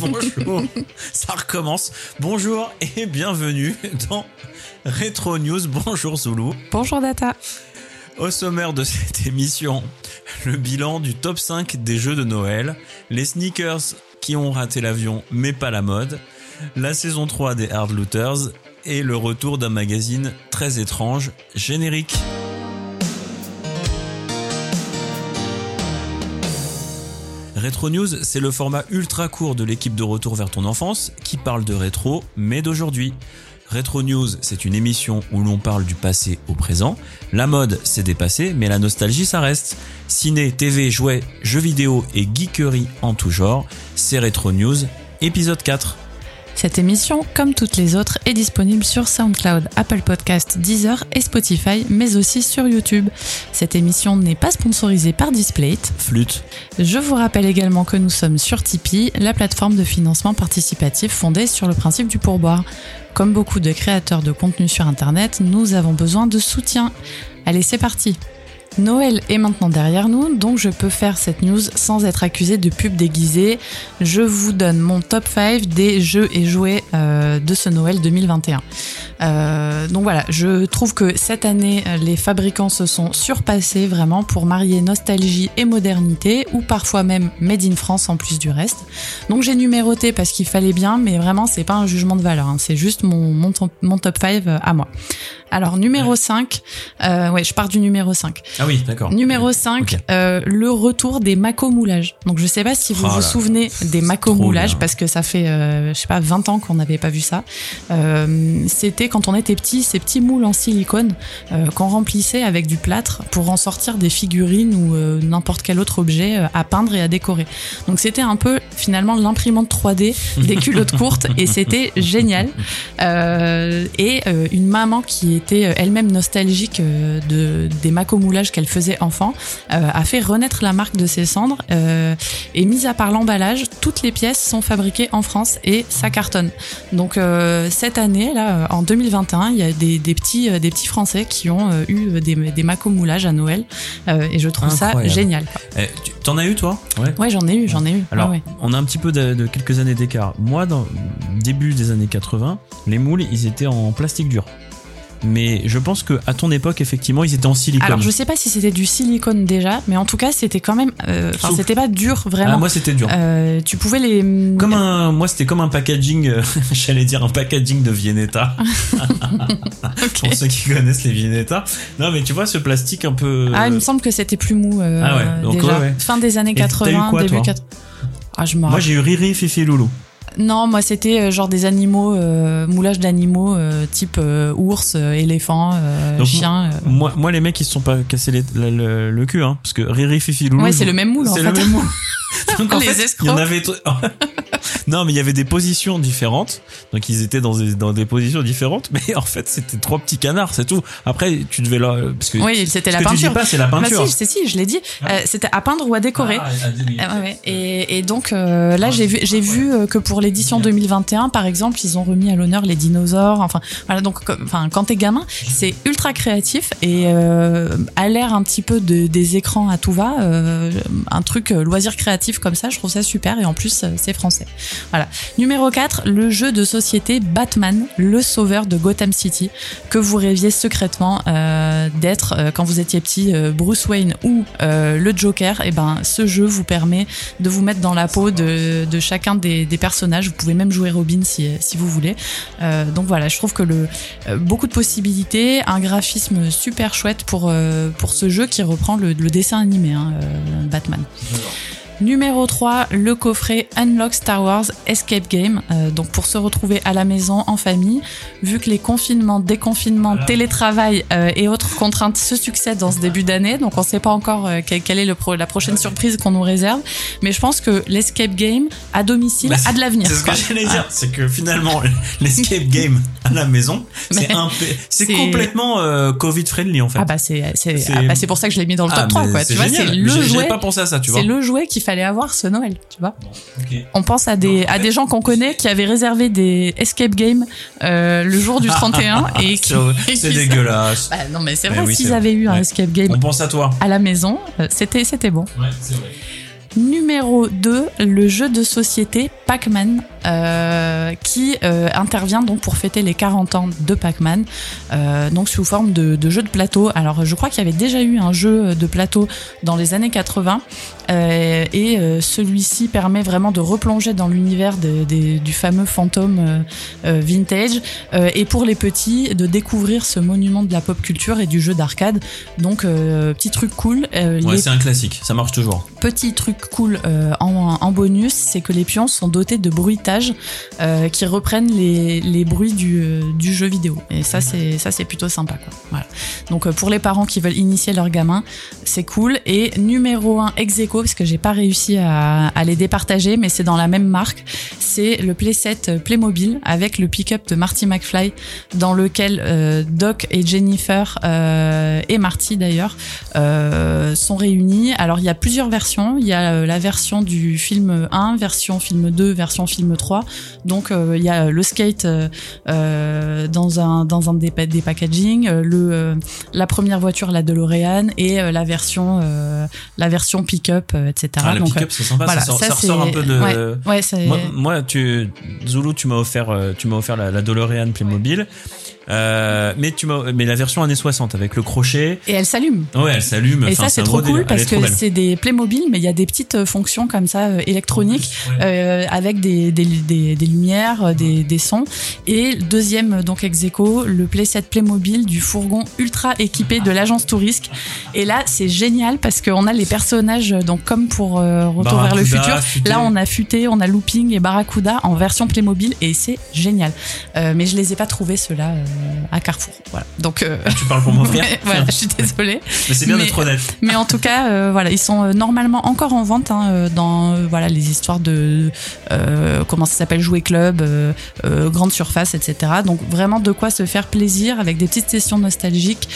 Bonjour, ça recommence. Bonjour et bienvenue dans Retro News. Bonjour Zulu. Bonjour Data. Au sommaire de cette émission, le bilan du top 5 des jeux de Noël, les sneakers qui ont raté l'avion mais pas la mode, la saison 3 des Hard Looters et le retour d'un magazine très étrange, générique. Retro News, c'est le format ultra court de l'équipe de Retour vers ton enfance qui parle de rétro, mais d'aujourd'hui. Retro News, c'est une émission où l'on parle du passé au présent. La mode, c'est dépassé, mais la nostalgie, ça reste. Ciné, TV, jouets, jeux vidéo et geekerie en tout genre, c'est Retro News, épisode 4. Cette émission, comme toutes les autres, est disponible sur SoundCloud, Apple Podcast, Deezer et Spotify, mais aussi sur YouTube. Cette émission n'est pas sponsorisée par Displate. Flûte. Je vous rappelle également que nous sommes sur Tipeee, la plateforme de financement participatif fondée sur le principe du pourboire. Comme beaucoup de créateurs de contenu sur Internet, nous avons besoin de soutien. Allez, c'est parti Noël est maintenant derrière nous, donc je peux faire cette news sans être accusé de pub déguisée. Je vous donne mon top 5 des jeux et jouets euh, de ce Noël 2021. Euh, donc voilà, je trouve que cette année, les fabricants se sont surpassés vraiment pour marier nostalgie et modernité, ou parfois même made in France en plus du reste. Donc j'ai numéroté parce qu'il fallait bien, mais vraiment c'est pas un jugement de valeur, hein. c'est juste mon top 5 à moi. Alors numéro 5, euh, ouais, je pars du numéro 5. Ah oui, d'accord. Numéro 5, Ok. euh, le retour des Mako moulages. Donc je sais pas si vous Oh vous souvenez des Mako trop moulages bien. parce que ça fait euh, je sais pas 20 ans qu'on n'avait pas vu ça. Euh, c'était quand on était petit, ces petits moules en silicone qu'on remplissait avec du plâtre pour en sortir des figurines ou n'importe quel autre objet à peindre et à décorer. Donc c'était un peu finalement l'imprimante 3D des culottes courtes et c'était génial. Et une maman qui était euh, elle-même nostalgique euh, de, des macomoulages qu'elle faisait enfant euh, a fait renaître la marque de ses cendres et mis à part l'emballage, toutes les pièces sont fabriquées en France et ça cartonne. Donc cette année, là, en 2021, il y a des, des petits, des petits Français qui ont eu des, des macomoulages à Noël et je trouve ça génial. Eh, T'en as eu toi? Ouais. Ouais, j'en ai eu, j'en ai eu. Alors, Ah ouais. on a un petit peu de, de quelques années d'écart. Moi, dans le début des années 80, les moules, ils étaient en plastique dur. Mais je pense que à ton époque, effectivement, ils étaient en silicone. Alors je sais pas si c'était du silicone déjà, mais en tout cas c'était quand même, euh, enfin c'était pas dur Ah, vraiment. moi, c'était dur. Euh, tu pouvais les Comme un, moi, c'était comme un packaging, euh, j'allais dire un packaging de Viennetta. Ok. Pour ceux qui connaissent les Viennetta. Non, mais tu vois, ce plastique un peu. Ah, il me semble que c'était plus mou euh, Ah ouais, donc déjà. ouais, ouais. Fin des années Et t'as eu 80, quoi, début toi 80. Ah, je Moi, j'ai eu Riri, Fifi, Loulou. Non, moi c'était euh, genre des animaux, euh, moulage d'animaux euh, type euh, ours, euh, éléphant, euh, Donc, chien. Moi, moi, les mecs, ils se sont pas cassés les- le, le- le cul, hein. Parce que Riri, Fifi, Loulou. Ouais, c'est le même moule en C'est fait. le même moule. Donc, en Les fait, il y escrocs. en avait. non, mais il y avait des positions différentes. Donc ils étaient dans des, dans des positions différentes. Mais en fait, c'était trois petits canards, c'est tout. Après, tu devais là, parce que. Oui, c'était la que tu dis peinture. pas, c'est la Bah peinture. si, c'est si, je l'ai dit. Euh, c'était à peindre ou à décorer. Ah. Ah ouais. Et, et donc euh, là, j'ai vu, j'ai vu euh, que pour l'édition 2021, par exemple, ils ont remis à l'honneur les dinosaures. Enfin, voilà. Donc, enfin, quand t'es gamin, c'est ultra créatif et euh, à l'air un petit peu de, des écrans à tout va, euh, un truc euh, loisir créatif comme ça, je trouve ça super. Et en plus, euh, c'est français. Voilà. Numéro 4, le jeu de société Batman, le sauveur de Gotham City, que vous rêviez secrètement euh, d'être euh, quand vous étiez petit, Bruce Wayne ou le Joker. Et ben, ce jeu vous permet de vous mettre dans la peau de, chacun des, personnages. Vous pouvez même jouer Robin si, si vous voulez. Donc voilà, je trouve que le beaucoup de possibilités, un graphisme super chouette pour pour ce jeu qui reprend le, dessin animé hein, Batman. Numéro 3, le coffret Unlock Star Wars Escape Game. Euh, donc pour se retrouver à la maison en famille, vu que les confinements, déconfinements, télétravail euh, et autres contraintes se succèdent dans ce début d'année, donc on ne sait pas encore euh, quelle, quelle est le pro- la prochaine surprise qu'on nous réserve. Mais je pense que l'escape game à domicile Bah, a de l'avenir. C'est ce que j'allais dire, c'est que finalement l'escape game à la maison, c'est complètement Covid friendly en fait. Ah bah c'est ah bah pour ça que je l'ai mis dans le Ah, top 3 mais quoi. Tu vois, c'est le jouet. Pas pensé à ça, tu vois. C'est le jouet qu'il fallait avoir ce Noël, tu vois. On pense à des à des gens qu'on connaît qui avaient réservé des escape games euh, le jour du 31 et qui C'est dégueulasse. Bah, non mais c'est Mais vrai oui, s'ils avaient eu un escape game On pense à toi. à la maison, euh, c'était c'était bon. Ouais, c'est vrai. Numéro 2, le jeu de société Pac-Man, euh, qui euh, intervient donc pour fêter les 40 ans de Pac-Man, euh, donc sous forme de, de, jeu de plateau. Alors je crois qu'il y avait déjà eu un jeu de plateau dans les années 80, euh, et celui-ci permet vraiment de replonger dans l'univers du fameux fantôme vintage, et pour les petits de découvrir ce monument de la pop culture et du jeu d'arcade. Donc petit truc cool. ouais, c'est un classique, ça marche toujours. Petit truc cool en, en, bonus, c'est que les pions sont dotés de bruitages euh, qui reprennent les, bruits du, euh, du, jeu vidéo. Et ça, c'est ça, c'est plutôt sympa. Quoi. Voilà. Donc euh, pour les parents qui veulent initier leur gamin, c'est cool. Et numéro 1 ex parce que j'ai pas réussi à, les départager, mais c'est dans la même marque. C'est le playset Playmobil avec le pick-up de Marty McFly, dans lequel Doc et Jennifer et Marty d'ailleurs sont réunis. Alors il y a plusieurs versions. Il y a la version du film 1, version film 2, version film 3. Donc euh, il y a le skate euh, dans un dans un des, des packaging, le la première voiture la DeLorean et la version la version pick-up, etc. Ah, le pick-up c'est sympa, ça, ressort un peu de. Ouais, moi, moi, tu Zulu, tu m'as offert tu m'as offert la, la DeLorean Playmobil. Euh, mais tu mais la version années 60 avec le crochet. Et elle s'allume. Ouais, elle s'allume. Et ça c'est trop cool parce que c'est des Playmobil, mais il y a des petites euh, fonctions comme ça euh, électroniques euh, avec des, des, des, des lumières, des, des, sons. Et deuxième donc ex le playset Playmobil du fourgon ultra équipé de l'agence Tourisque. Et là c'est génial parce qu'on a les personnages donc comme pour Retour vers le futur. Là on a futé, on a looping et Barracuda en version Playmobil et c'est génial. mais je les ai pas trouvés ceux-là à Carrefour. Voilà. Donc euh, tu parles pour mon frère. voilà, je suis désolée. Mais c'est bien d'être honnête. Mais en tout cas, euh, voilà, ils sont euh, normalement encore en vente hein, dans voilà les histoires de comment ça s'appelle jouer club, grande surface, etc. Donc vraiment de quoi se faire plaisir avec des petites sessions nostalgiques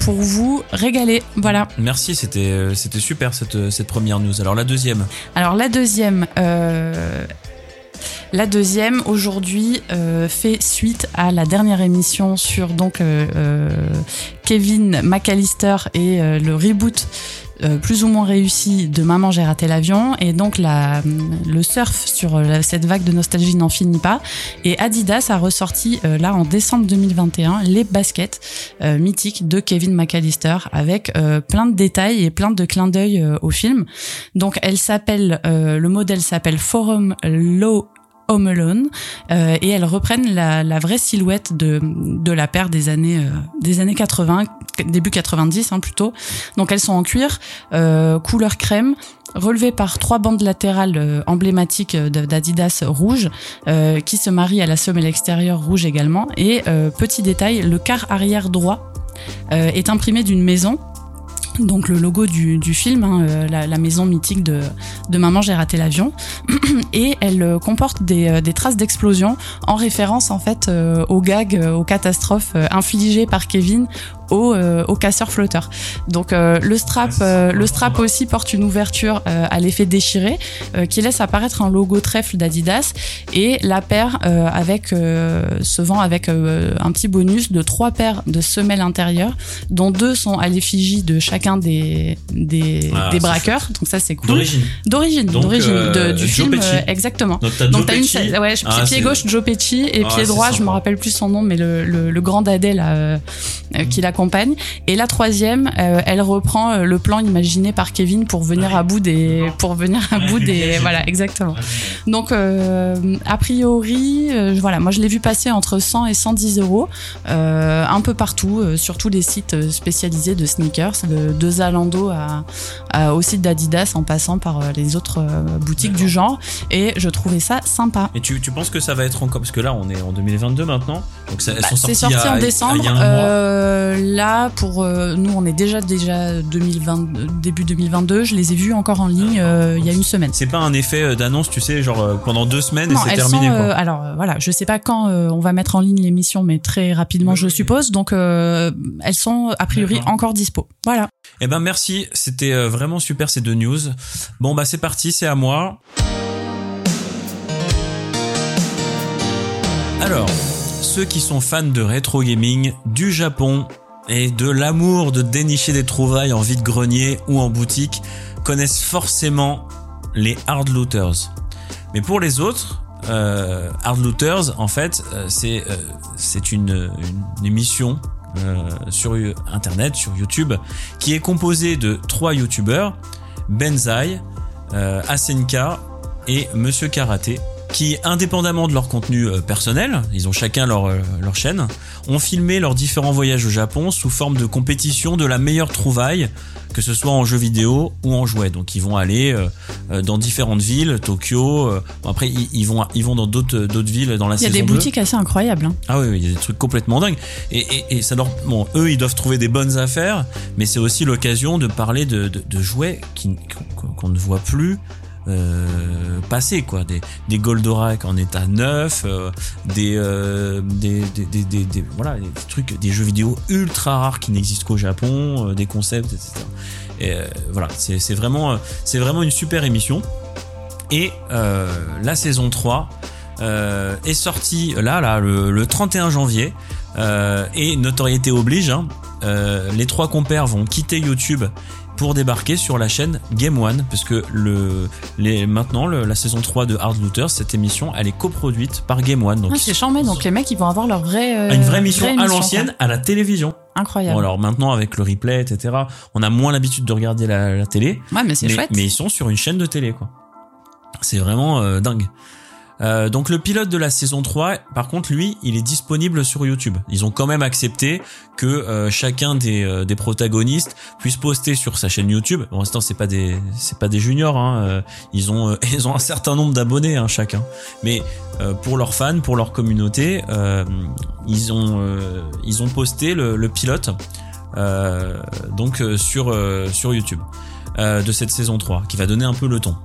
pour vous régaler. Voilà. Merci, c'était c'était super cette cette première news. Alors la deuxième. Alors la deuxième. La deuxième, aujourd'hui, euh, fait suite à la dernière émission sur donc euh, euh Kevin McAllister et le reboot plus ou moins réussi de Maman j'ai raté l'avion. Et donc la, le surf sur cette vague de nostalgie n'en finit pas. Et Adidas a ressorti là en décembre 2021 les baskets mythiques de Kevin McAllister avec plein de détails et plein de clins d'œil au film. Donc elle s'appelle le modèle s'appelle Forum Low Home Alone euh, et elles reprennent la, vraie silhouette de, de la paire des années euh, des années 80 début 90 hein, plutôt. Donc elles sont en cuir euh, couleur crème relevées par trois bandes latérales euh, emblématiques d'Adidas rouge qui se marient à la semelle extérieure rouge également. Et petit détail le quart arrière droit est imprimé d'une maison donc le logo du, film, hein, euh, la, maison mythique de, de Maman j'ai raté l'avion, et elle euh, comporte des, euh, des traces d'explosion en référence en fait aux gags, aux catastrophes infligées par Kevin au, euh, au casseur flotteur. Donc euh, le strap, euh, le strap aussi porte une ouverture à l'effet déchiré qui laisse apparaître un logo trèfle d'Adidas et la paire avec se vend avec un petit bonus de trois paires de semelles intérieures dont deux sont à l'effigie de chacun des des, ah, des braqueurs. Donc ça c'est cool. D'origine. D'origine, d'origine du film exactement. Donc t'as une ouais, ah, pied gauche Joe Pesci et ah, pied droit, je me rappelle plus son nom mais le le, le grand dadais là qui l'a Et la troisième, euh, elle reprend euh, le plan imaginé par Kevin pour venir à bout des, pour venir à bout des, voilà, exactement. Donc, euh, a priori, voilà, moi je l'ai vu passer entre 100 et 110 euros, un peu partout, sur tous les sites spécialisés de sneakers, de, de Zalando à, au site d'Adidas, en passant par les autres boutiques du genre. Et je trouvais ça sympa. Et tu, tu penses que ça va être encore, parce que là on est en 2022 maintenant, donc ça, elles bah, sont sorties C'est sorti en décembre. Là, pour euh, nous, on est déjà déjà 2020, début 2022. Je les ai vus encore en ligne euh, il y a une semaine. C'est pas un effet euh, d'annonce, tu sais, genre pendant deux semaines et c'est terminé. quoi. alors voilà, je sais pas quand on va mettre en ligne l'émission, mais très rapidement, je suppose. Donc elles sont a priori encore dispo. Voilà. Eh ben merci, c'était vraiment super ces deux news. Bon bah c'est parti, c'est à moi. Alors, ceux qui sont fans de rétro gaming du Japon et de l'amour de dénicher des trouvailles en vide-grenier ou en boutique connaissent forcément les hard looters. Mais pour les autres, euh, hard looters, en fait, euh, c'est euh, c'est une, émission sur internet, sur YouTube, qui est composée de trois youtubeurs, Benzaï, Asenka et Monsieur Karaté, qui, indépendamment de leur contenu euh, personnel, ils ont chacun leur, euh, leur chaîne, ont filmé leurs différents voyages au Japon sous forme de compétition de la meilleure trouvaille, que ce soit en jeu vidéo ou en jouet. Donc ils vont aller euh, dans différentes villes, Tokyo. bon, après ils, vont ils vont dans d'autres d'autres villes dans la Il y a saison des 2. boutiques assez incroyables. hein. Ah oui, oui, il y a des trucs complètement dingues. Et, et, et ça leur, bon, eux, ils doivent trouver des bonnes affaires, mais c'est aussi l'occasion de parler de, de, de jouets qu'on ne voit plus. Euh, passer quoi des des Goldorak en état neuf euh, des, euh, des, des, des, voilà des trucs des jeux vidéo ultra rares qui n'existent qu'au Japon euh, des concepts etc et voilà c'est vraiment c'est vraiment une super émission et la saison 3 euh, est sortie là, là le, le 31 janvier. Et notoriété oblige, hein, les trois compères vont quitter YouTube pour débarquer sur la chaîne Game One, parce que le, les, maintenant le- la saison 3 de Hard Looters, cette émission, elle est coproduite par Game One. Donc Ah, c'est charmé, donc les mecs ils vont avoir leur vraie. euh, une vraie émission à l'ancienne, à la télévision. Incroyable. Bon, alors maintenant avec le replay, etc., on a moins l'habitude de regarder la, la télé. ouais, mais c'est chouette. mais ils sont sur une chaîne de télé, quoi. C'est vraiment euh, dingue. Euh, donc le pilote de la saison 3, par contre, lui, il est disponible sur YouTube. Ils ont quand même accepté que euh, chacun des, euh, des protagonistes puisse poster sur sa chaîne YouTube. Pour l'instant, c'est pas des c'est pas des juniors. Hein. euh, Ils ont euh, ils ont un certain nombre d'abonnés hein, chacun. Mais euh, pour leurs fans, pour leur communauté, ils ont ils ont posté le, le pilote donc sur sur YouTube de cette saison 3 qui va donner un peu le ton.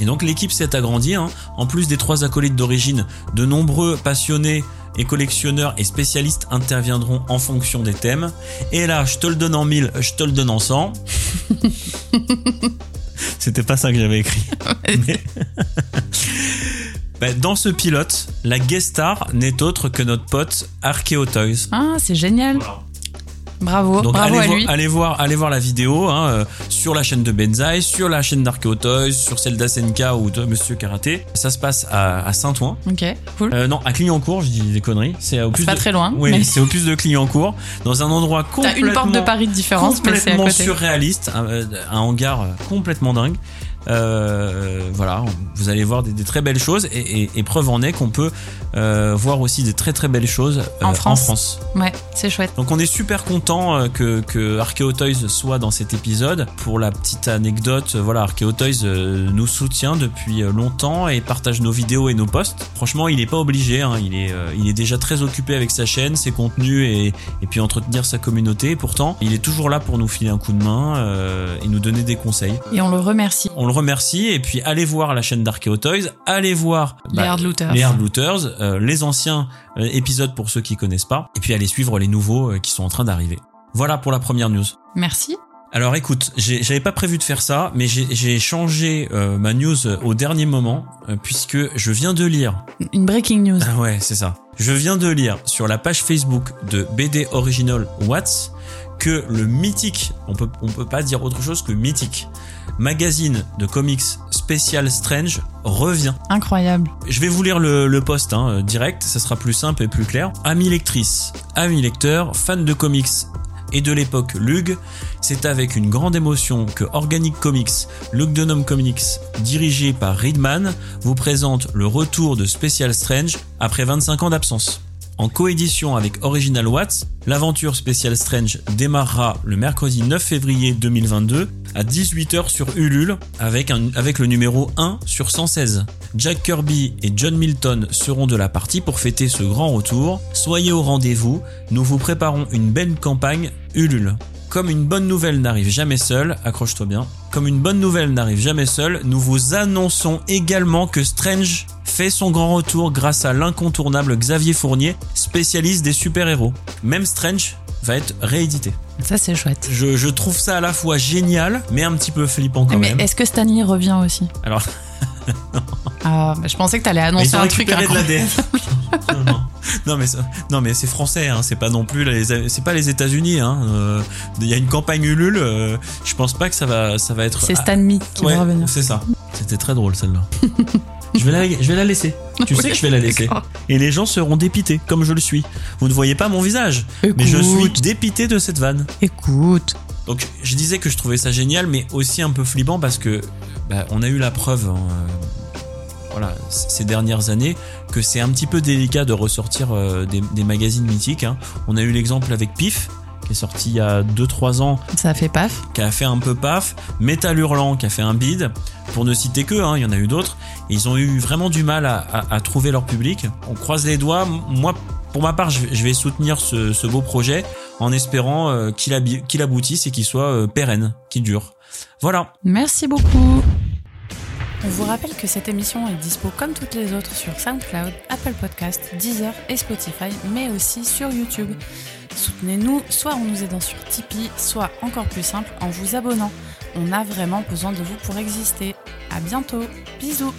Et donc l'équipe s'est agrandie. hein. En plus des trois acolytes d'origine, de nombreux passionnés et collectionneurs et spécialistes interviendront en fonction des thèmes. Et là, je te le donne en 1000, je te le donne en 100. C'était pas ça que j'avais écrit. Mais- Ben, dans ce pilote, la guest star n'est autre que notre pote Archeotoys. Ah, c'est génial. Bravo, Donc bravo allez, à voir, lui. allez voir, allez voir la vidéo hein, euh, sur la chaîne de Benzaï, sur la chaîne d'Archeotoys, sur celle d'Asenka ou de Monsieur Karaté. Ça se passe à, à Saint-Ouen. Ok, cool. Euh, non, à Clignancourt, je dis des conneries. C'est au plus pas de... très loin. Oui, mais c'est au plus de Clignancourt, dans un endroit T'as complètement une porte de Paris de différence, mais c'est à complètement côté. surréaliste, un, euh, un hangar complètement dingue. Euh, voilà, vous allez voir des, des très belles choses et, et- et preuve en est qu'on peut euh, voir aussi des très très belles choses euh, En France. France. Ouais, c'est chouette. Donc on est super content que, que Archeotoys soit dans cet épisode. Pour la petite anecdote, voilà, Archeotoys euh, nous soutient depuis longtemps et partage nos vidéos et nos posts. Franchement, il est pas obligé, hein, il est il est déjà très occupé avec sa chaîne, ses contenus et, et puis entretenir sa communauté. Pourtant, il est toujours là pour nous filer un coup de main et nous donner des conseils. Et on le remercie. On le remercie et puis allez voir la chaîne d'Archeotoys, allez voir Les bah, Hard Looters. les Hard Looters, euh, les anciens euh, épisodes pour ceux qui connaissent pas, et puis allez suivre les nouveaux euh, qui sont en train d'arriver. Voilà pour la première news. Merci. Alors écoute, j'avais pas prévu de faire ça, mais j'ai j'ai changé euh, ma news au dernier moment euh, puisque je viens de lire. Une breaking news. Ah ouais, c'est ça. Je viens de lire sur la page Facebook de BD Original Watts que le mythique, on peut on peut pas dire autre chose que mythique, magazine de comics Special Strange revient. Incroyable. Je vais vous lire le, le post hein, euh, direct, ça sera plus simple et plus clair. Amis lectrices, amis lecteurs, fans de comics et de l'époque Lug, c'est avec une grande émotion que Organic Comics, Lugdunum Comics, dirigé par Reedman, vous présente le retour de Special Strange après 25 ans d'absence. En coédition avec Original Watts, l'aventure Special Strange démarrera le mercredi 9 février 2022 à 18h sur Ulule avec, avec le numéro 1 sur 116. Jack Kirby et John Milton seront de la partie pour fêter ce grand retour. Soyez au rendez-vous, nous vous préparons une belle campagne Ulule. Comme une bonne nouvelle n'arrive jamais seule, accroche-toi bien, comme une bonne nouvelle n'arrive jamais seule, nous vous annonçons également que Strange fait son grand retour grâce à l'incontournable Xavier Fournier, spécialiste des super-héros. Même Strange va être réédité. Ça, c'est chouette. Je, je trouve ça à la fois génial, mais un petit peu flippant quand mais même. est-ce que Stanley revient aussi? Alors, Ah, je pensais que t'allais annoncer un truc incroyable. non, non. Non, mais, ça- non, mais c'est français, hein, c'est pas non plus les, c'est pas les États-Unis. hein, euh, Il y a une campagne Ulule. euh, je pense pas que ça va, ça va être. C'est Stan Lee qui ouais, va revenir. C'est ça. C'était très drôle celle-là. je vais la, je vais la laisser. Tu sais que je vais la laisser. Et les gens seront dépités, comme je le suis. Vous ne voyez pas mon visage, mais je suis dépité de cette vanne. Écoute. Donc je disais que je trouvais ça génial, mais aussi un peu flippant parce que bah, on a eu la preuve, hein, euh, voilà, ces dernières années, que c'est un petit peu délicat de ressortir euh, des, des magazines mythiques. hein. On a eu l'exemple avec Pif, qui est sorti il y a 2-3 ans, Ça fait paf. qui a fait un peu paf, Metal Hurlant qui a fait un bid, pour ne citer que, hein, il y en a eu d'autres, ils ont eu vraiment du mal à, à- à trouver leur public. On croise les doigts, moi pour ma part je vais, soutenir ce, ce beau projet en espérant euh, qu'il aboutisse et qu'il soit euh, pérenne, qu'il dure. Voilà, Merci beaucoup. On vous rappelle que cette émission est dispo comme toutes les autres sur SoundCloud, Apple Podcast, Deezer et Spotify, mais aussi sur YouTube. Soutenez-nous soit en nous aidant sur Tipeee, soit encore plus simple en vous abonnant. On a vraiment besoin de vous pour exister. À bientôt. Bisous.